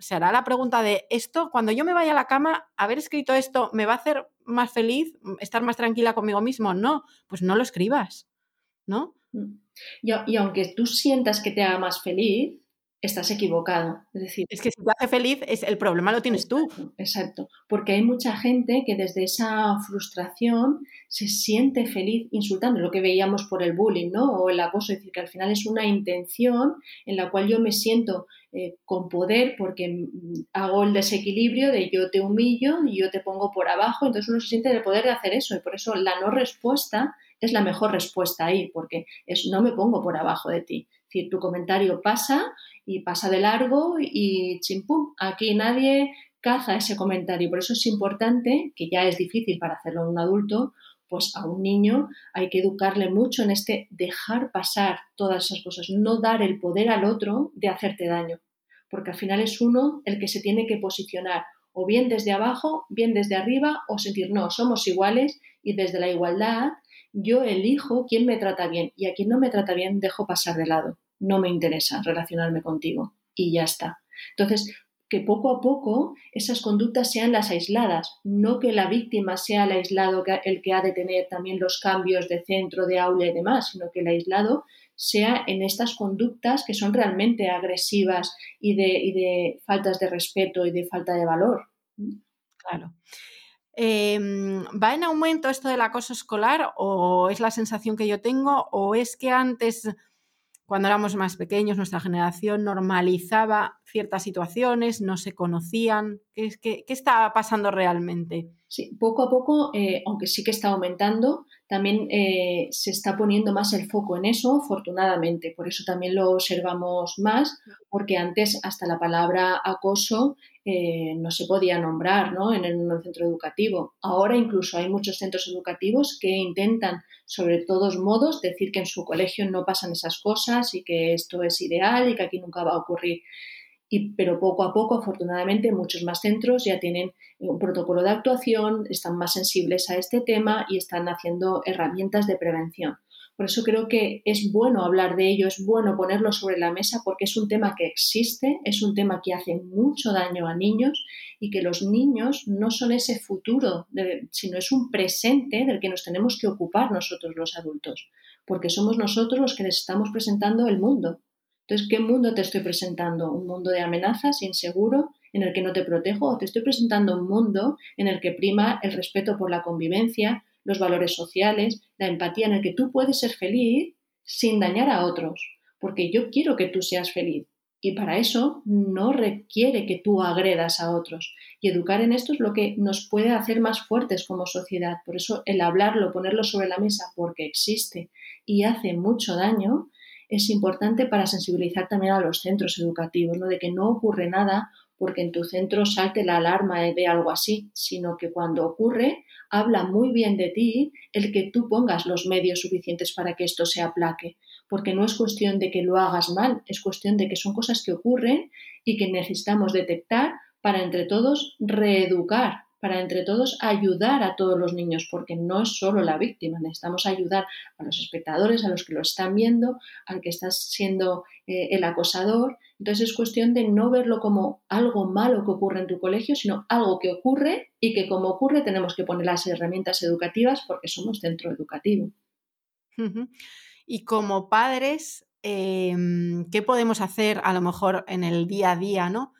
se hará la pregunta de esto, cuando yo me vaya a la cama, haber escrito esto, ¿me va a hacer más feliz, estar más tranquila conmigo mismo? No, pues no lo escribas, ¿no? Mm. y aunque tú sientas que te haga más feliz, estás equivocado. Es decir, es que si te hace feliz, es, el problema lo tienes tú. Exacto, porque hay mucha gente que desde esa frustración se siente feliz insultando, lo que veíamos por el bullying, ¿no? O el acoso, es decir, que al final es una intención en la cual yo me siento eh, con poder porque hago el desequilibrio de yo te humillo y yo te pongo por abajo, entonces uno se siente el poder de hacer eso y por eso la no respuesta es la mejor respuesta ahí, porque es no me pongo por abajo de ti. Es decir, tu comentario pasa y pasa de largo y chimpum, aquí nadie caza ese comentario. Por eso es importante, que ya es difícil para hacerlo en un adulto, pues a un niño hay que educarle mucho en este dejar pasar todas esas cosas, no dar el poder al otro de hacerte daño, porque al final es uno el que se tiene que posicionar o bien desde abajo, bien desde arriba, o sentir, no, somos iguales y desde la igualdad yo elijo quién me trata bien y a quien no me trata bien dejo pasar de lado. No me interesa relacionarme contigo y ya está. Entonces, que poco a poco esas conductas sean las aisladas, no que la víctima sea el aislado el que ha de tener también los cambios de centro, de aula y demás, sino que el aislado sea en estas conductas que son realmente agresivas y de, y de faltas de respeto y de falta de valor. Claro. Em, ¿Va en aumento esto del acoso escolar o es la sensación que yo tengo o es que antes, cuando éramos más pequeños, nuestra generación normalizaba ciertas situaciones, no se conocían? ¿Qué, qué, qué estaba pasando realmente? Sí, poco a poco, eh, aunque sí que está aumentando, también eh, se está poniendo más el foco en eso, afortunadamente. Por eso también lo observamos más, porque antes hasta la palabra acoso eh, no se podía nombrar ¿no? en, un centro educativo. Ahora incluso hay muchos centros educativos que intentan, sobre todos modos, decir que en su colegio no pasan esas cosas y que esto es ideal y que aquí nunca va a ocurrir pero poco a poco, afortunadamente, muchos más centros ya tienen un protocolo de actuación, están más sensibles a este tema y están haciendo herramientas de prevención. Por eso creo que es bueno hablar de ello, es bueno ponerlo sobre la mesa porque es un tema que existe, es un tema que hace mucho daño a niños y que los niños no son ese futuro, sino es un presente del que nos tenemos que ocupar nosotros los adultos, porque somos nosotros los que les estamos presentando el mundo. Entonces, ¿qué mundo te estoy presentando? ¿Un mundo de amenazas, inseguro, en el que no te protejo? ¿O te estoy presentando un mundo en el que prima el respeto por la convivencia, los valores sociales, la empatía, en el que tú puedes ser feliz sin dañar a otros? Porque yo quiero que tú seas feliz. Y para eso no requiere que tú agredas a otros. Y educar en esto es lo que nos puede hacer más fuertes como sociedad. Por eso el hablarlo, ponerlo sobre la mesa porque existe y hace mucho daño, es importante para sensibilizar también a los centros educativos, ¿no? de que no ocurre nada porque en tu centro salte la alarma de algo así, sino que cuando ocurre, habla muy bien de ti el que tú pongas los medios suficientes para que esto se aplaque, porque no es cuestión de que lo hagas mal, es cuestión de que son cosas que ocurren y que necesitamos detectar para entre todos reeducar para entre todos ayudar a todos los niños, porque no es solo la víctima, necesitamos ayudar a los espectadores, a los que lo están viendo, al que está siendo eh, el acosador. Entonces es cuestión de no verlo como algo malo que ocurre en tu colegio, sino algo que ocurre y que como ocurre tenemos que poner las herramientas educativas porque somos centro educativo. Y como padres, em, ¿qué podemos hacer a lo mejor en el día a día, ¿no?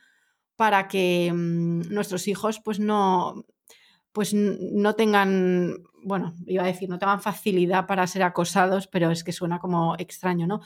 Para que mm, nuestros hijos pues no, pues no tengan, bueno, iba a decir, no tengan facilidad para ser acosados, pero es que suena como extraño, ¿no?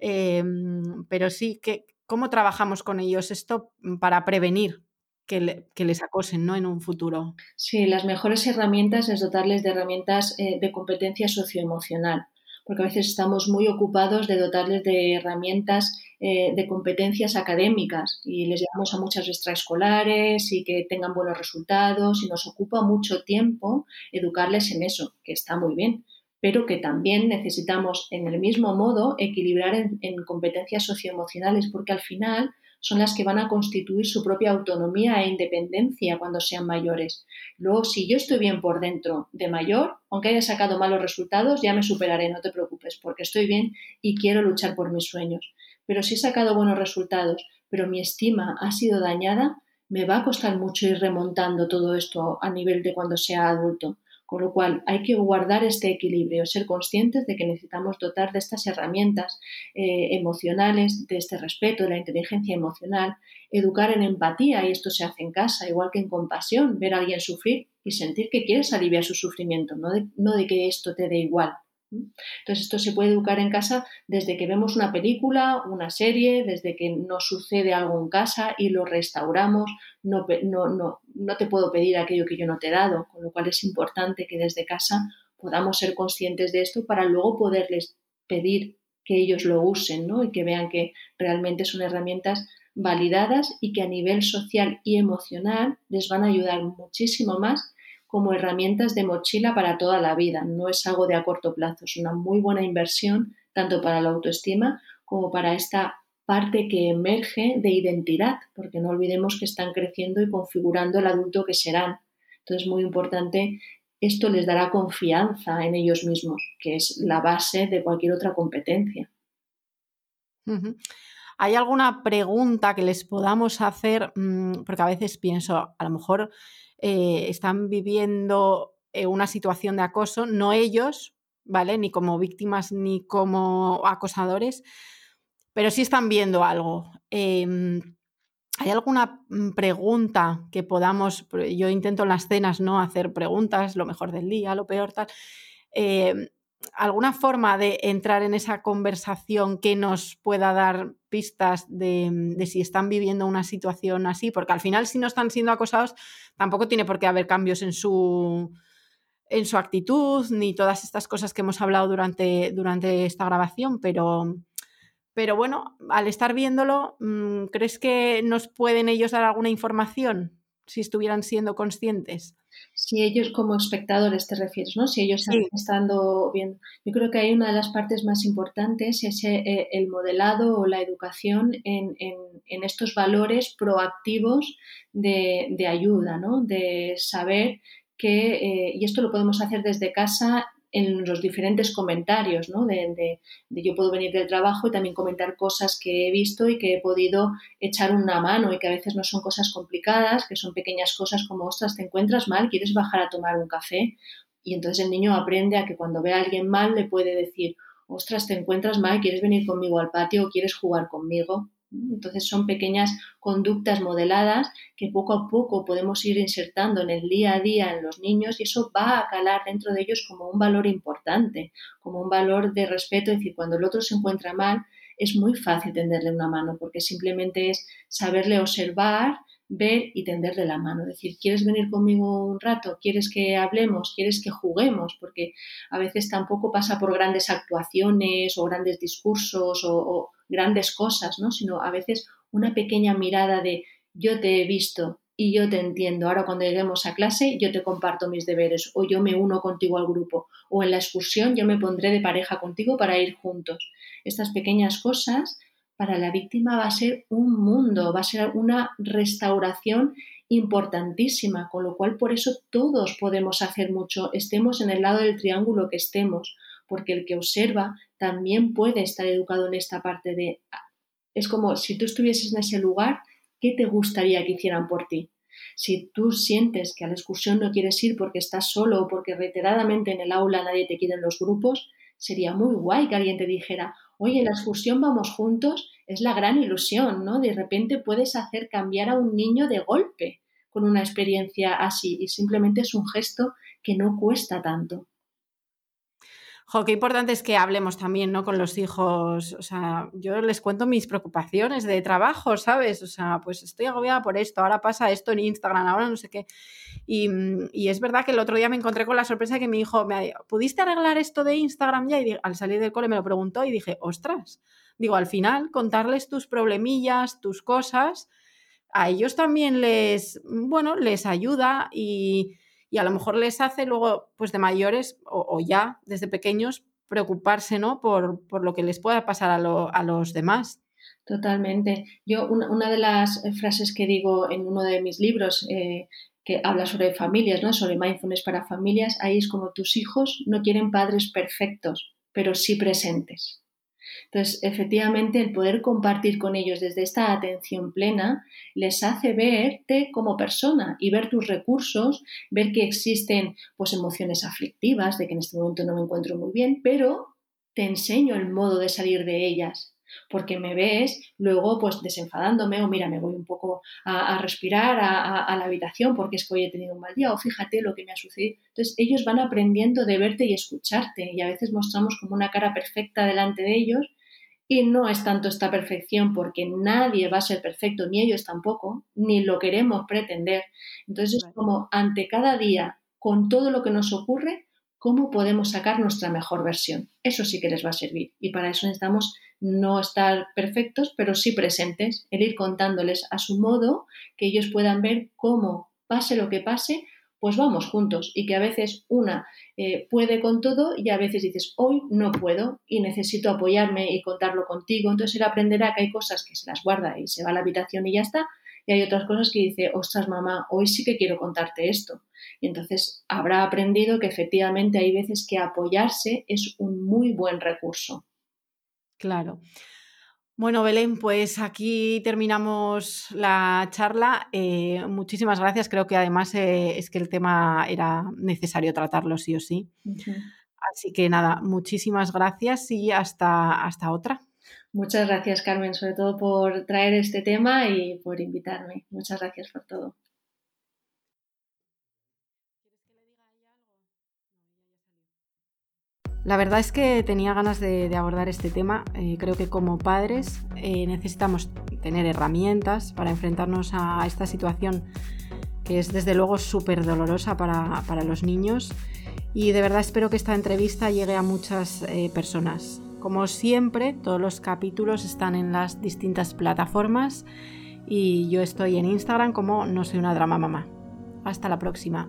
Em, pero sí, que, ¿cómo trabajamos con ellos esto para prevenir que, les acosen ¿no? en un futuro? Sí, las mejores herramientas es dotarles de herramientas eh, de competencia socioemocional porque a veces estamos muy ocupados de dotarles de herramientas eh, de competencias académicas y les llevamos a muchas extraescolares y que tengan buenos resultados y nos ocupa mucho tiempo educarles en eso, que está muy bien, pero que también necesitamos en el mismo modo equilibrar en, en competencias socioemocionales porque al final son las que van a constituir su propia autonomía e independencia cuando sean mayores. Luego, si yo estoy bien por dentro de mayor, aunque haya sacado malos resultados, ya me superaré, no te preocupes, porque estoy bien y quiero luchar por mis sueños. Pero si he sacado buenos resultados, pero mi estima ha sido dañada, me va a costar mucho ir remontando todo esto a nivel de cuando sea adulto. Con lo cual hay que guardar este equilibrio, ser conscientes de que necesitamos dotar de estas herramientas eh, emocionales, de este respeto, de la inteligencia emocional, educar en empatía, y esto se hace en casa, igual que en compasión, ver a alguien sufrir y sentir que quieres aliviar su sufrimiento, no no de que esto te dé igual. Entonces, esto se puede educar en casa desde que vemos una película, una serie, desde que nos sucede algo en casa y lo restauramos. No, no, no, no te puedo pedir aquello que yo no te he dado, con lo cual es importante que desde casa podamos ser conscientes de esto para luego poderles pedir que ellos lo usen ¿no? y que vean que realmente son herramientas validadas y que a nivel social y emocional les van a ayudar muchísimo más como herramientas de mochila para toda la vida. No es algo de a corto plazo, es una muy buena inversión tanto para la autoestima como para esta parte que emerge de identidad, porque no olvidemos que están creciendo y configurando el adulto que serán. Entonces, muy importante, esto les dará confianza en ellos mismos, que es la base de cualquier otra competencia. ¿Hay alguna pregunta que les podamos hacer? Mm, porque a veces pienso, a lo mejor eh, están viviendo eh, una situación de acoso, no ellos, ¿vale? Ni como víctimas ni como acosadores, pero sí están viendo algo. Em, ¿Hay alguna mm, pregunta que podamos, yo intento en las cenas, ¿no? Hacer preguntas, lo mejor del día, lo peor, tal. Em, alguna forma de entrar en esa conversación que nos pueda dar pistas de, si están viviendo una situación así, porque al final si no están siendo acosados, tampoco tiene por qué haber cambios en su, en su actitud, ni todas estas cosas que hemos hablado durante, durante esta grabación, pero, pero bueno, al estar viéndolo, mm, ¿crees que nos pueden ellos dar alguna información si estuvieran siendo conscientes? Si ellos como espectadores te refieres, ¿no? Si ellos están estando viendo. Yo creo que hay una de las partes más importantes es eh, el modelado o la educación en, estos valores proactivos de, ayuda, ¿no? De saber que, eh, y esto lo podemos hacer desde casa en los diferentes comentarios, ¿no? De, yo puedo venir del trabajo y también comentar cosas que he visto y que he podido echar una mano y que a veces no son cosas complicadas, que son pequeñas cosas como, ostras, te encuentras mal, quieres bajar a tomar un café. Y entonces el niño aprende a que cuando ve a alguien mal le puede decir, ostras, te encuentras mal, quieres venir conmigo al patio o quieres jugar conmigo. Entonces son pequeñas conductas modeladas que poco a poco podemos ir insertando en el día a día en los niños y eso va a calar dentro de ellos como un valor importante, como un valor de respeto. Es decir, cuando el otro se encuentra mal, es muy fácil tenderle una mano porque simplemente es saberle observar, ver y tenderle la mano. Es decir, ¿quieres venir conmigo un rato? ¿Quieres que hablemos? ¿Quieres que juguemos? Porque a veces tampoco pasa por grandes actuaciones o grandes discursos o, grandes cosas, ¿no? Sino a veces una pequeña mirada de yo te he visto y yo te entiendo. Ahora cuando lleguemos a clase yo te comparto mis deberes o yo me uno contigo al grupo o en la excursión yo me pondré de pareja contigo para ir juntos. Estas pequeñas cosas para la víctima va a ser un mundo, va a ser una restauración importantísima, con lo cual por eso todos podemos hacer mucho, estemos en el lado del triángulo que estemos, porque el que observa también puede estar educado en esta parte de... Es como si tú estuvieses en ese lugar, ¿qué te gustaría que hicieran por ti? Si tú sientes que a la excursión no quieres ir porque estás solo o porque reiteradamente en el aula nadie te quiere en los grupos, sería muy guay que alguien te dijera, oye, la excursión vamos juntos, es la gran ilusión, ¿no? De repente puedes hacer cambiar a un niño de golpe con una experiencia así y simplemente es un gesto que no cuesta tanto. Jo, qué importante es que hablemos también, ¿no? Con los hijos. O sea, yo les cuento mis preocupaciones de trabajo, ¿sabes? O sea, pues estoy agobiada por esto, ahora pasa esto en Instagram, ahora no sé qué. Y, es verdad que el otro día me encontré con la sorpresa de que mi hijo me dicho, ¿pudiste arreglar esto de Instagram ya? Y al salir del cole me lo preguntó y dije, ostras. Digo, al final, contarles tus problemillas, tus cosas, a ellos también les, bueno, les ayuda y y a lo mejor les hace luego, pues de mayores o, ya desde pequeños, preocuparse ¿no? por, lo que les pueda pasar a, los demás. Totalmente. Yo, una, de las frases que digo en uno de mis libros, eh, que habla sobre familias, ¿no? sobre mindfulness para familias, ahí es como tus hijos no quieren padres perfectos, pero sí presentes. Entonces, efectivamente, el poder compartir con ellos desde esta atención plena les hace verte como persona y ver tus recursos, ver que existen pues emociones aflictivas, de que en este momento no me encuentro muy bien, pero te enseño el modo de salir de ellas, porque me ves luego pues desenfadándome o mira, me voy un poco a, respirar a, la habitación porque es que hoy he tenido un mal día o fíjate lo que me ha sucedido. Entonces ellos van aprendiendo de verte y escucharte y a veces mostramos como una cara perfecta delante de ellos y no es tanto esta perfección porque nadie va a ser perfecto, ni ellos tampoco, ni lo queremos pretender. Entonces es como ante cada día, con todo lo que nos ocurre, cómo podemos sacar nuestra mejor versión. Eso sí que les va a servir. Y para eso necesitamos no estar perfectos, pero sí presentes, el ir contándoles a su modo, que ellos puedan ver cómo, pase lo que pase, pues vamos juntos y que a veces una eh, puede con todo y a veces dices, hoy no puedo y necesito apoyarme y contarlo contigo. Entonces él aprenderá que hay cosas que se las guarda y se va a la habitación y ya está. Y hay otras cosas que dice, ostras mamá, hoy sí que quiero contarte esto. Y entonces habrá aprendido que efectivamente hay veces que apoyarse es un muy buen recurso. Claro. Bueno, Belén, pues aquí terminamos la charla. Eh, muchísimas gracias. Creo que además eh, es que el tema era necesario tratarlo sí o sí. Así que nada, muchísimas gracias y hasta, hasta otra. Muchas gracias, Carmen, sobre todo por traer este tema y por invitarme. Muchas gracias por todo. La verdad es que tenía ganas de, abordar este tema. Eh, creo que como padres eh, necesitamos tener herramientas para enfrentarnos a esta situación que es desde luego súper dolorosa para, los niños. Y de verdad espero que esta entrevista llegue a muchas eh, personas. Como siempre, todos los capítulos están en las distintas plataformas y yo estoy en Instagram como no soy una drama mamá. Hasta la próxima.